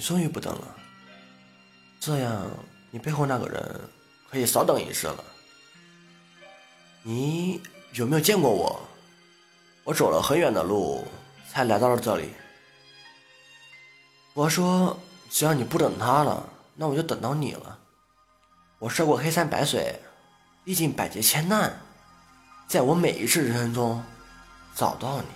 你终于不等了，这样你背后那个人可以少等一世了。你有没有见过我？我走了很远的路才来到了这里。我说，只要你不等他了，那我就等到你了。我涉过黑山白水，历尽百劫千难，在我每一次人生中找到你。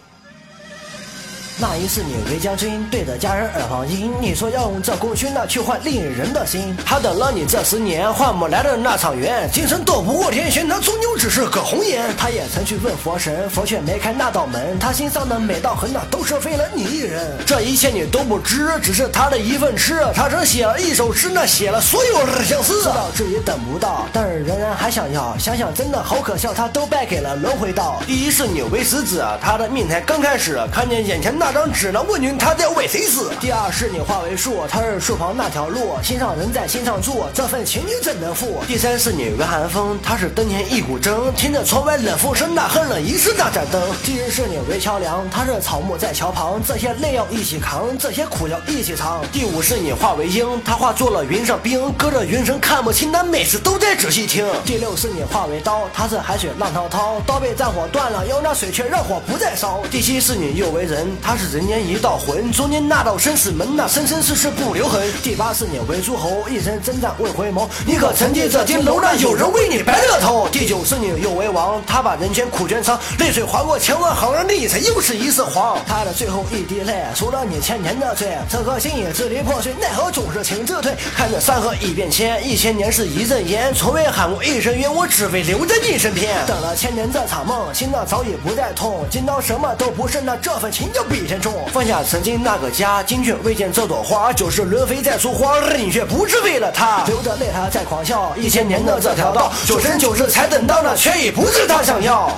那一世，你为将军，对着家人耳旁音。你说要用这功勋呢，去换另一人的心。他等了你这十年，换不来的那场缘。今生斗不过天玄，他终究只是个红颜。他也曾去问佛神，佛却没开那道门。他心上的每道痕，那都是为了你一人。这一切你都不知，只是他的一份痴。他曾写了一首诗，那写了所有的相思。知道自己等不到，但是仍然还想要。想想真的好可笑，他都败给了轮回道。第一世你为师子，他的命才刚开始，看见眼前那。那张纸呢？问君他在为谁死？第二是你化为树，他是树旁那条路，心上人在心上住，这份情你怎能负？第三是你为寒风，他是灯前一股蒸，听着窗外冷风声，那恨了一世那盏灯。第四是你为桥梁，他是草木在桥旁，这些累要一起扛，这些苦要一起尝。第五是你化为鹰，他化作了云上冰，隔着云层看不清，但每次都在仔细听。第六是你化为刀，他是海水浪滔滔，刀被战火断了，有那水却让火不再烧。第七是你又为人，他是人间一道。魂中间那道生死门，那生生世世不留痕。第八世你为诸侯，一生征战未回眸。你可曾记这金楼那有人为你白了头？第九世你又为王，他把人间苦全尝，泪水划过千万行，而你才又是一世皇。他的最后一滴泪，除了你千年的罪。这颗心也支离破碎，奈何总是情字退。看着山河已变迁，一千年是一阵烟，从未喊过一声冤，我只为留在你身边。等了千年这场梦，心脏早已不再痛。今朝什么都不是，那这份情就比天重。放下。曾经那个家，今却未见这朵花。九世轮回在说谎，而你却不是为了他。流着泪还在狂笑，一千年的这条道，九生九世才等到，那却已不是他想要。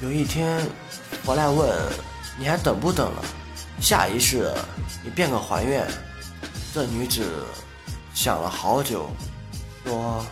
有一天，佛来问：“你还等不等了？下一世你变个还愿。”这女子想了好久，说：“